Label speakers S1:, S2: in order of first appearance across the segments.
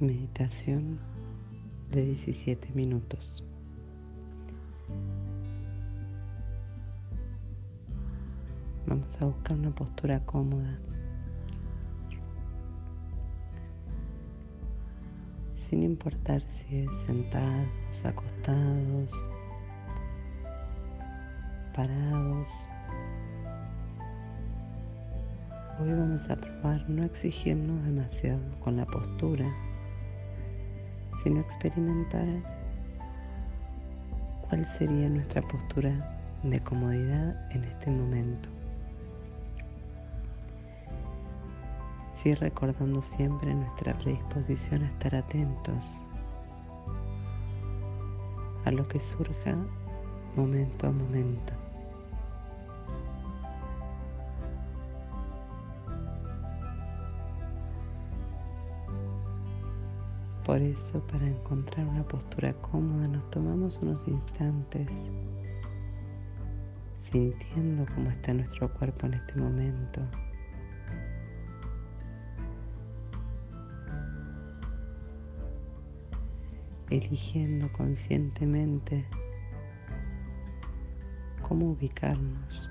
S1: Meditación de 17 minutos. Vamos a buscar una postura cómoda. Sin importar si es sentados, acostados, parados. Hoy vamos a probar no exigirnos demasiado con la postura sino experimentar cuál sería nuestra postura de comodidad en este momento. Sí recordando siempre nuestra predisposición a estar atentos a lo que surja momento a momento. Por eso, para encontrar una postura cómoda, nos tomamos unos instantes sintiendo cómo está nuestro cuerpo en este momento. Eligiendo conscientemente cómo ubicarnos.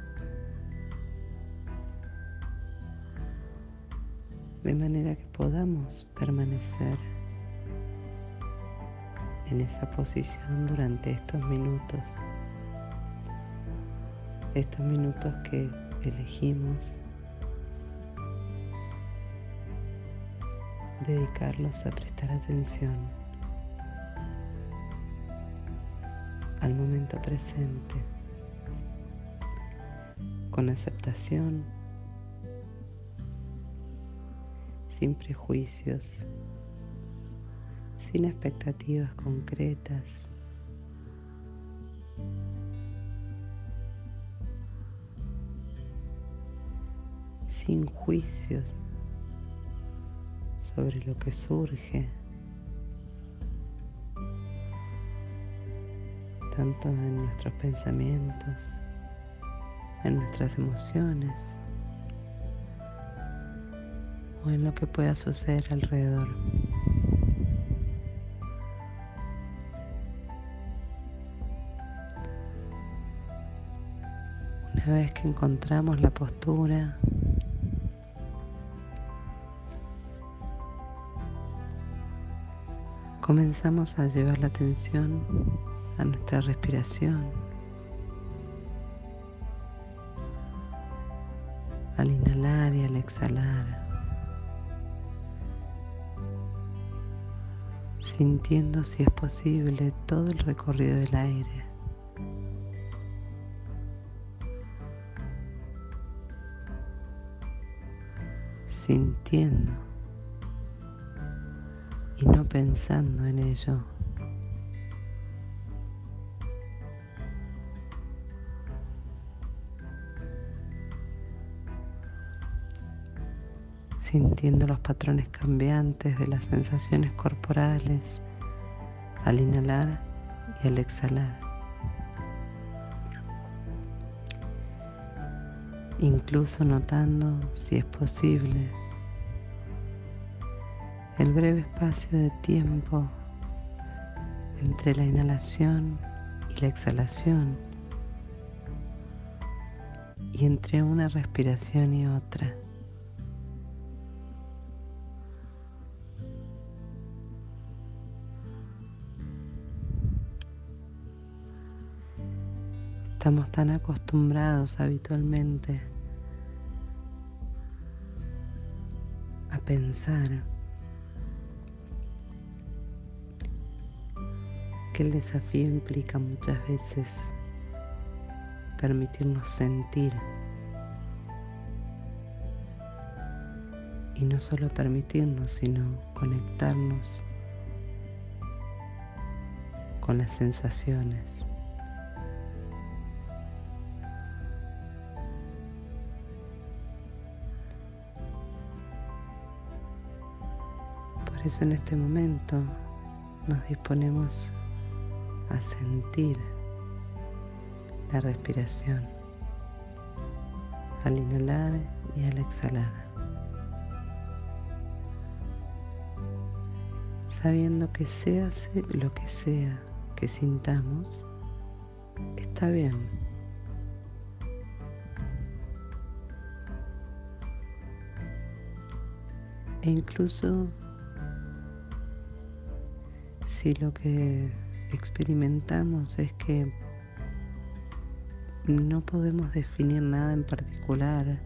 S1: De manera que podamos permanecer en esa posición durante estos minutos. Estos minutos que elegimos dedicarlos a prestar atención al momento presente, con aceptación, sin prejuicios sin expectativas concretas. sin juicios sobre lo que surge, tanto en nuestros pensamientos, en nuestras emociones o en lo que pueda suceder alrededor. Una vez que encontramos la postura, comenzamos a llevar la atención a nuestra respiración. Al inhalar y al exhalar. Sintiendo si es posible todo el recorrido del aire. Sintiendo y no pensando en ello. sintiendo los patrones cambiantes de las sensaciones corporales al inhalar y al exhalar. Incluso notando, si es posible, el breve espacio de tiempo entre la inhalación y la exhalación y entre una respiración y otra. Estamos tan acostumbrados habitualmente a pensar que el desafío implica muchas veces permitirnos sentir y no solo permitirnos, sino conectarnos con las sensaciones. Eso en este momento nos disponemos a sentir la respiración al inhalar y al exhalar. Sabiendo que sea lo que sea que sintamos, está bien. E incluso si lo que experimentamos es que no podemos definir nada en particular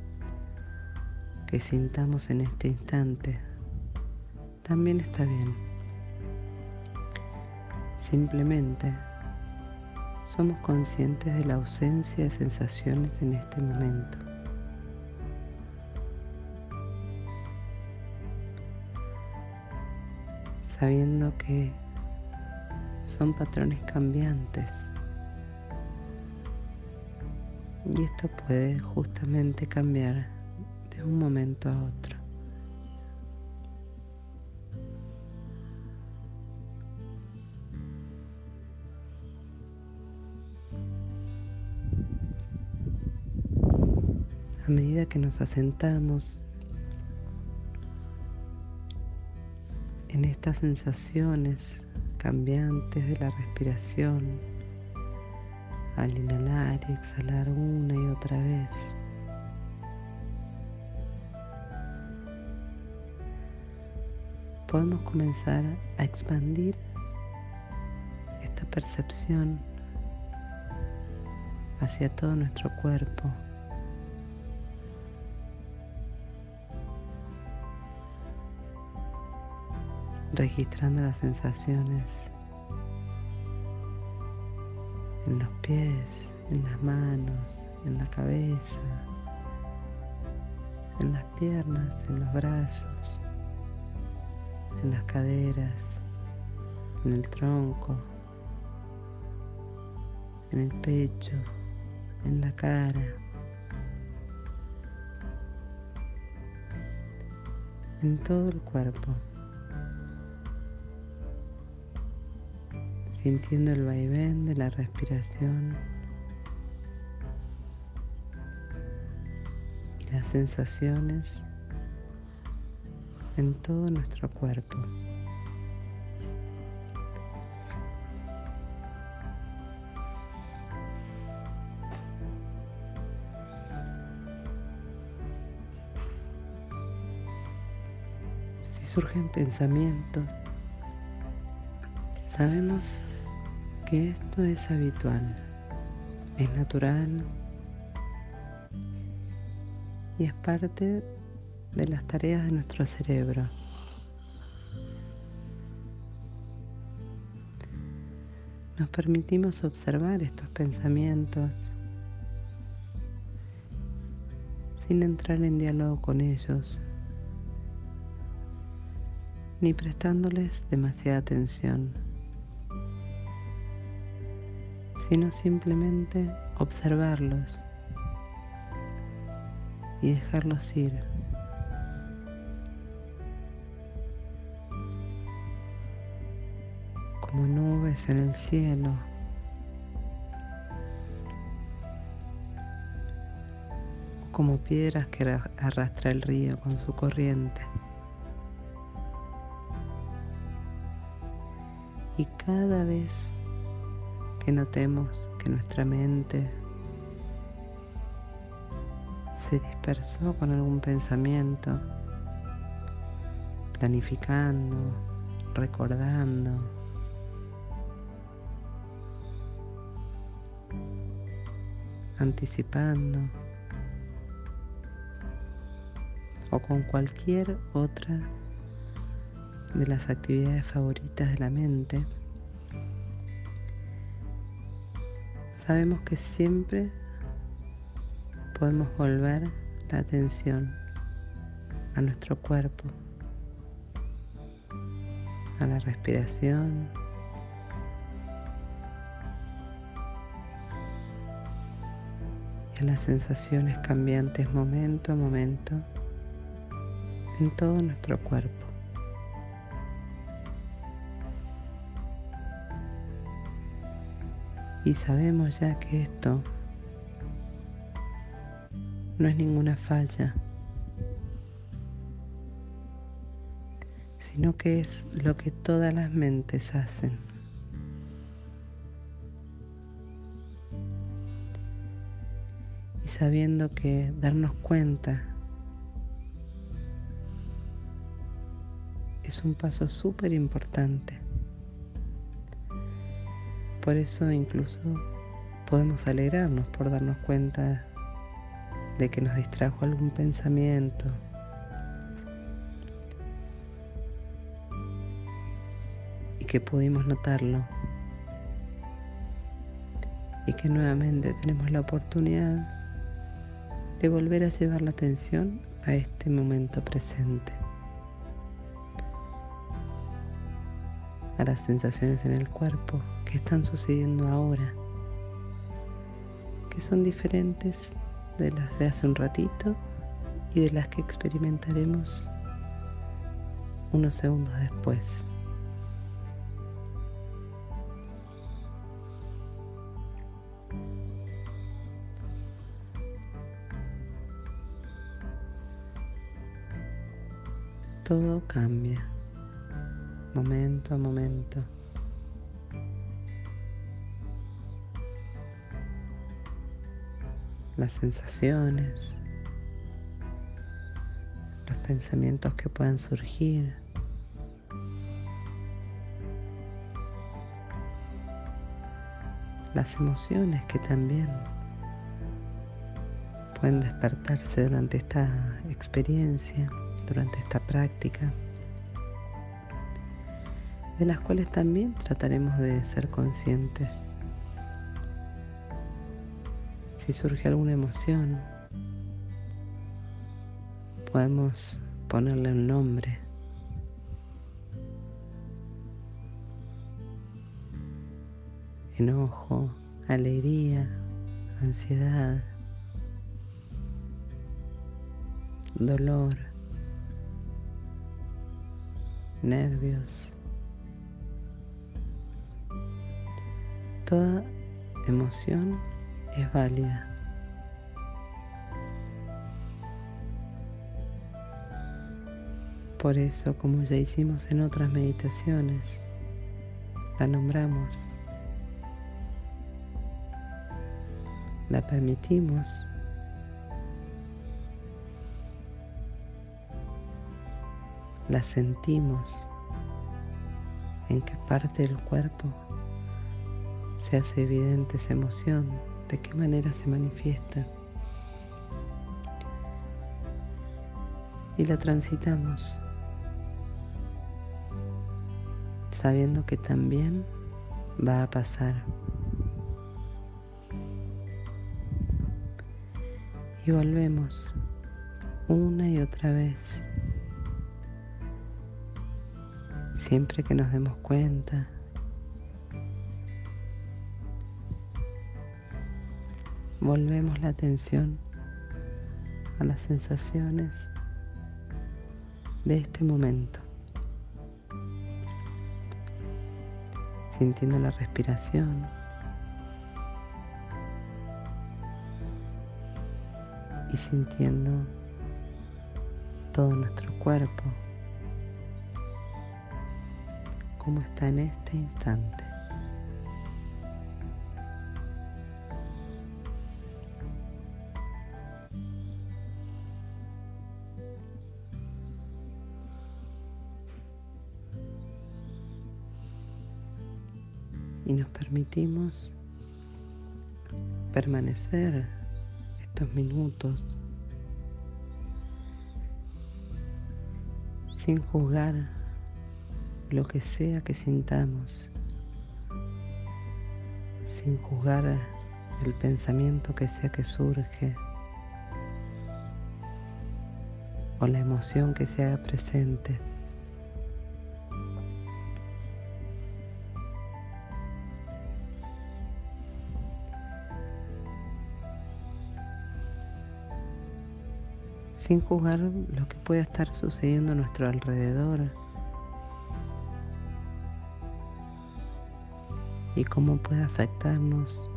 S1: que sintamos en este instante, también está bien. Simplemente somos conscientes de la ausencia de sensaciones en este momento. Sabiendo que son patrones cambiantes. Y esto puede justamente cambiar de un momento a otro. A medida que nos asentamos en estas sensaciones cambiantes de la respiración al inhalar y exhalar una y otra vez. Podemos comenzar a expandir esta percepción hacia todo nuestro cuerpo. Registrando las sensaciones en los pies, en las manos, en la cabeza, en las piernas, en los brazos, en las caderas, en el tronco, en el pecho, en la cara. en todo el cuerpo. Sintiendo el vaivén de la respiración y las sensaciones en todo nuestro cuerpo. Si surgen pensamientos, sabemos esto es habitual, es natural y es parte de las tareas de nuestro cerebro. Nos permitimos observar estos pensamientos sin entrar en diálogo con ellos, ni prestándoles demasiada atención sino simplemente observarlos y dejarlos ir. Como nubes en el cielo. como piedras que arrastra el río con su corriente. Y cada vez que notemos que nuestra mente se dispersó con algún pensamiento, planificando, recordando. anticipando o con cualquier otra de las actividades favoritas de la mente. Sabemos que siempre podemos volver la atención a nuestro cuerpo, a la respiración. y a las sensaciones cambiantes momento a momento en todo nuestro cuerpo. y sabemos ya que esto no es ninguna falla, sino que es lo que todas las mentes hacen. Y sabiendo que darnos cuenta es un paso súper importante. Por eso incluso podemos alegrarnos por darnos cuenta de que nos distrajo algún pensamiento. Y que pudimos notarlo. Y que nuevamente tenemos la oportunidad de volver a llevar la atención a este momento presente. A las sensaciones en el cuerpo que están sucediendo ahora que son diferentes de las de hace un ratito y de las que experimentaremos unos segundos después. Todo cambia, momento a momento. las sensaciones, los pensamientos que puedan surgir. las emociones que también pueden despertarse durante esta experiencia, durante esta práctica, de las cuales también trataremos de ser conscientes si surge alguna emoción, podemos ponerle un nombre. Enojo, alegría, ansiedad, dolor, nervios. Toda emoción es válida. Por eso, como ya hicimos en otras meditaciones, la nombramos, la permitimos la sentimos, en qué parte del cuerpo se hace evidente esa emoción de qué manera se manifiesta. Y la transitamos sabiendo que también va a pasar. Y volvemos una y otra vez. Siempre que nos demos cuenta Volvemos la atención a las sensaciones de este momento. Sintiendo la respiración. Y sintiendo todo nuestro cuerpo como está en este instante. Y nos permitimos permanecer estos minutos sin juzgar lo que sea que sintamos, sin juzgar el pensamiento que sea que surge o la emoción que se haga presente. Sin juzgar lo que pueda estar sucediendo a nuestro alrededor y cómo puede afectarnos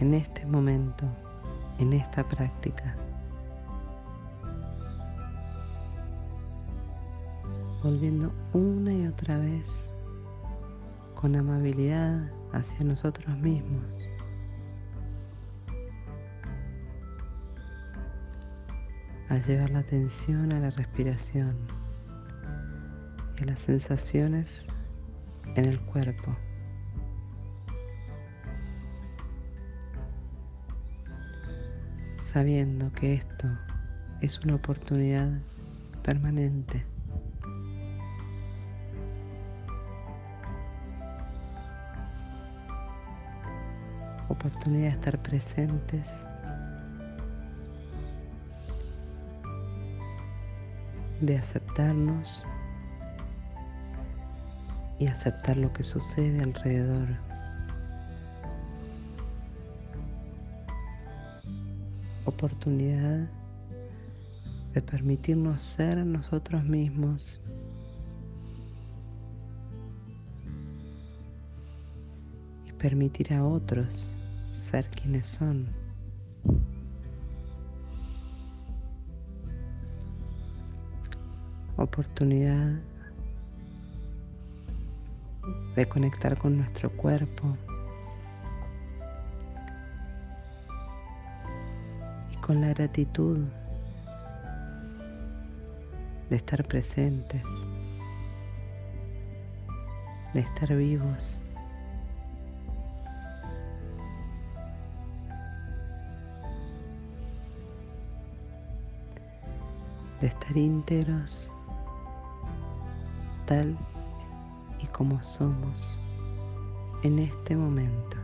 S1: en este momento, en esta práctica. volviendo una y otra vez con amabilidad hacia nosotros mismos. A llevar la atención a la respiración y a las sensaciones en el cuerpo. Sabiendo que esto es una oportunidad permanente. Oportunidad de estar presentes. De aceptarnos y aceptar lo que sucede alrededor. Oportunidad de permitirnos ser nosotros mismos. Y permitir a otros ser quienes son. Oportunidad de conectar con nuestro cuerpo y con la gratitud de estar presentes, de estar vivos. de estar íntegros tal y como somos en este momento.